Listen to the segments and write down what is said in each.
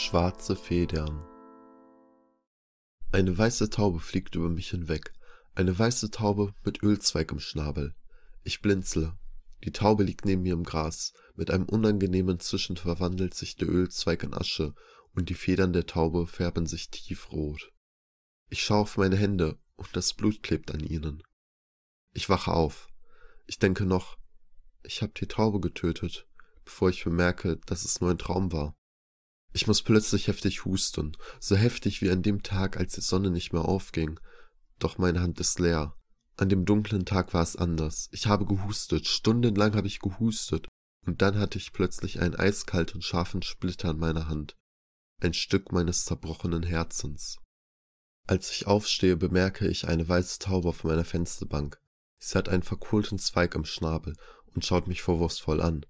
Schwarze Federn Eine weiße Taube fliegt über mich hinweg, eine weiße Taube mit Ölzweig im Schnabel. Ich blinzle. Die Taube liegt neben mir im Gras. Mit einem unangenehmen Zischen verwandelt sich der Ölzweig in Asche und die Federn der Taube färben sich tiefrot. Ich schaue auf meine Hände und das Blut klebt an ihnen. Ich wache auf. Ich denke noch, ich habe die Taube getötet, bevor ich bemerke, dass es nur ein Traum war. Ich muss plötzlich heftig husten, so heftig wie an dem Tag, als die Sonne nicht mehr aufging. Doch meine Hand ist leer. An dem dunklen Tag war es anders. Ich habe gehustet, stundenlang habe ich gehustet, und dann hatte ich plötzlich einen eiskalten, scharfen Splitter in meiner Hand. Ein Stück meines zerbrochenen Herzens. Als ich aufstehe, bemerke ich eine weiße Taube auf meiner Fensterbank. Sie hat einen verkohlten Zweig im Schnabel und schaut mich vorwurfsvoll an.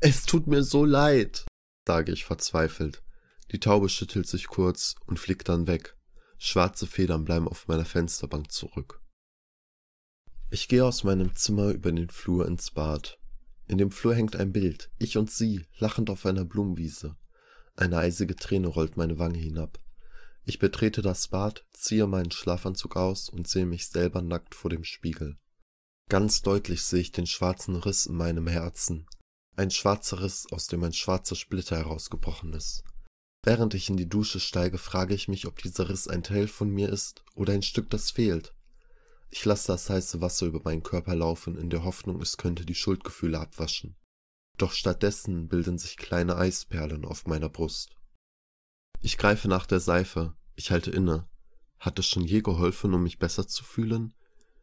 Es tut mir so leid, sage ich verzweifelt. Die Taube schüttelt sich kurz und fliegt dann weg. Schwarze Federn bleiben auf meiner Fensterbank zurück. Ich gehe aus meinem Zimmer über den Flur ins Bad. In dem Flur hängt ein Bild, ich und sie, lachend auf einer Blumenwiese. Eine eisige Träne rollt meine Wange hinab. Ich betrete das Bad, ziehe meinen Schlafanzug aus und sehe mich selber nackt vor dem Spiegel. Ganz deutlich sehe ich den schwarzen Riss in meinem Herzen, ein schwarzer Riss, aus dem ein schwarzer Splitter herausgebrochen ist. Während ich in die Dusche steige, frage ich mich, ob dieser Riss ein Teil von mir ist oder ein Stück, das fehlt. Ich lasse das heiße Wasser über meinen Körper laufen, in der Hoffnung, es könnte die Schuldgefühle abwaschen. Doch stattdessen bilden sich kleine Eisperlen auf meiner Brust. Ich greife nach der Seife, ich halte inne. Hat es schon je geholfen, um mich besser zu fühlen?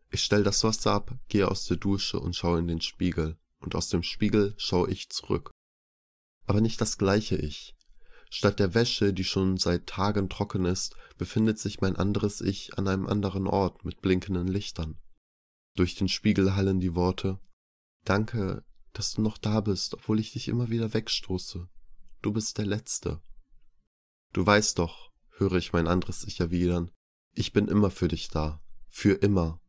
Ich stell das Wasser ab, gehe aus der Dusche und schaue in den Spiegel und aus dem Spiegel schaue ich zurück. Aber nicht das gleiche Ich. Statt der Wäsche, die schon seit Tagen trocken ist, befindet sich mein anderes Ich an einem anderen Ort mit blinkenden Lichtern. Durch den Spiegel hallen die Worte Danke, dass du noch da bist, obwohl ich dich immer wieder wegstoße. Du bist der Letzte. Du weißt doch, höre ich mein anderes Ich erwidern, ich bin immer für dich da. Für immer.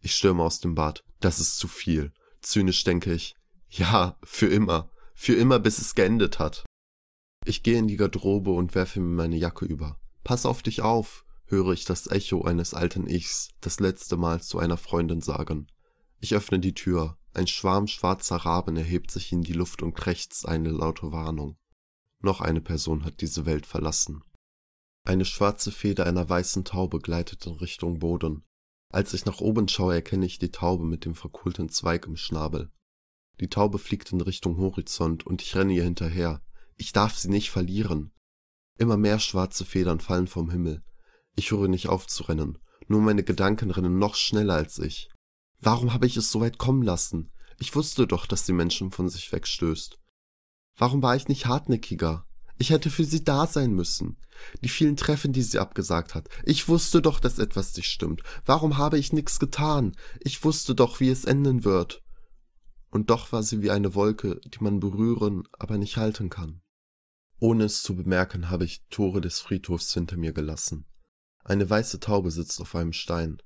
Ich stürme aus dem Bad. Das ist zu viel. Zynisch denke ich. Ja, für immer. Für immer, bis es geendet hat. Ich gehe in die Garderobe und werfe mir meine Jacke über. Pass auf dich auf, höre ich das Echo eines alten Ichs das letzte Mal zu einer Freundin sagen. Ich öffne die Tür. Ein Schwarm schwarzer Raben erhebt sich in die Luft und krächzt eine laute Warnung. Noch eine Person hat diese Welt verlassen. Eine schwarze Feder einer weißen Taube gleitet in Richtung Boden. Als ich nach oben schaue, erkenne ich die Taube mit dem verkohlten Zweig im Schnabel. Die Taube fliegt in Richtung Horizont und ich renne ihr hinterher. Ich darf sie nicht verlieren. Immer mehr schwarze Federn fallen vom Himmel. Ich höre nicht auf zu rennen. Nur meine Gedanken rennen noch schneller als ich. Warum habe ich es so weit kommen lassen? Ich wusste doch, dass die Menschen von sich wegstößt. Warum war ich nicht hartnäckiger? Ich hätte für sie da sein müssen. Die vielen Treffen, die sie abgesagt hat. Ich wusste doch, dass etwas nicht stimmt. Warum habe ich nichts getan? Ich wusste doch, wie es enden wird. Und doch war sie wie eine Wolke, die man berühren, aber nicht halten kann. Ohne es zu bemerken, habe ich Tore des Friedhofs hinter mir gelassen. Eine weiße Taube sitzt auf einem Stein.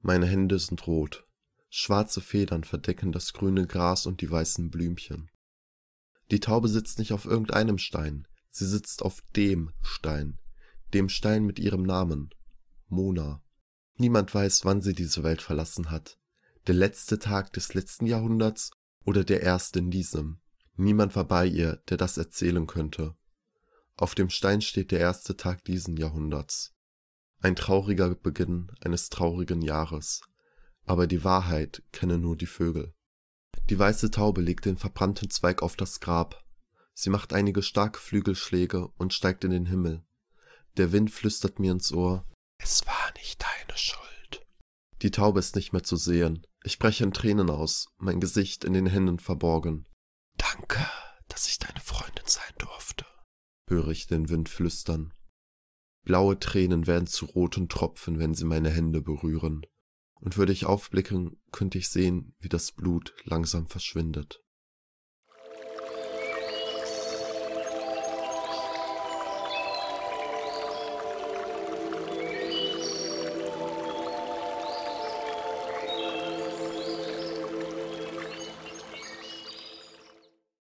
Meine Hände sind rot. Schwarze Federn verdecken das grüne Gras und die weißen Blümchen. Die Taube sitzt nicht auf irgendeinem Stein. Sie sitzt auf dem Stein, dem Stein mit ihrem Namen, Mona. Niemand weiß, wann sie diese Welt verlassen hat. Der letzte Tag des letzten Jahrhunderts oder der erste in diesem. Niemand war bei ihr, der das erzählen könnte. Auf dem Stein steht der erste Tag diesen Jahrhunderts. Ein trauriger Beginn eines traurigen Jahres. Aber die Wahrheit kennen nur die Vögel. Die weiße Taube legt den verbrannten Zweig auf das Grab, Sie macht einige starke Flügelschläge und steigt in den Himmel. Der Wind flüstert mir ins Ohr. Es war nicht deine Schuld. Die Taube ist nicht mehr zu sehen. Ich breche in Tränen aus, mein Gesicht in den Händen verborgen. Danke, dass ich deine Freundin sein durfte, höre ich den Wind flüstern. Blaue Tränen werden zu roten Tropfen, wenn sie meine Hände berühren. Und würde ich aufblicken, könnte ich sehen, wie das Blut langsam verschwindet.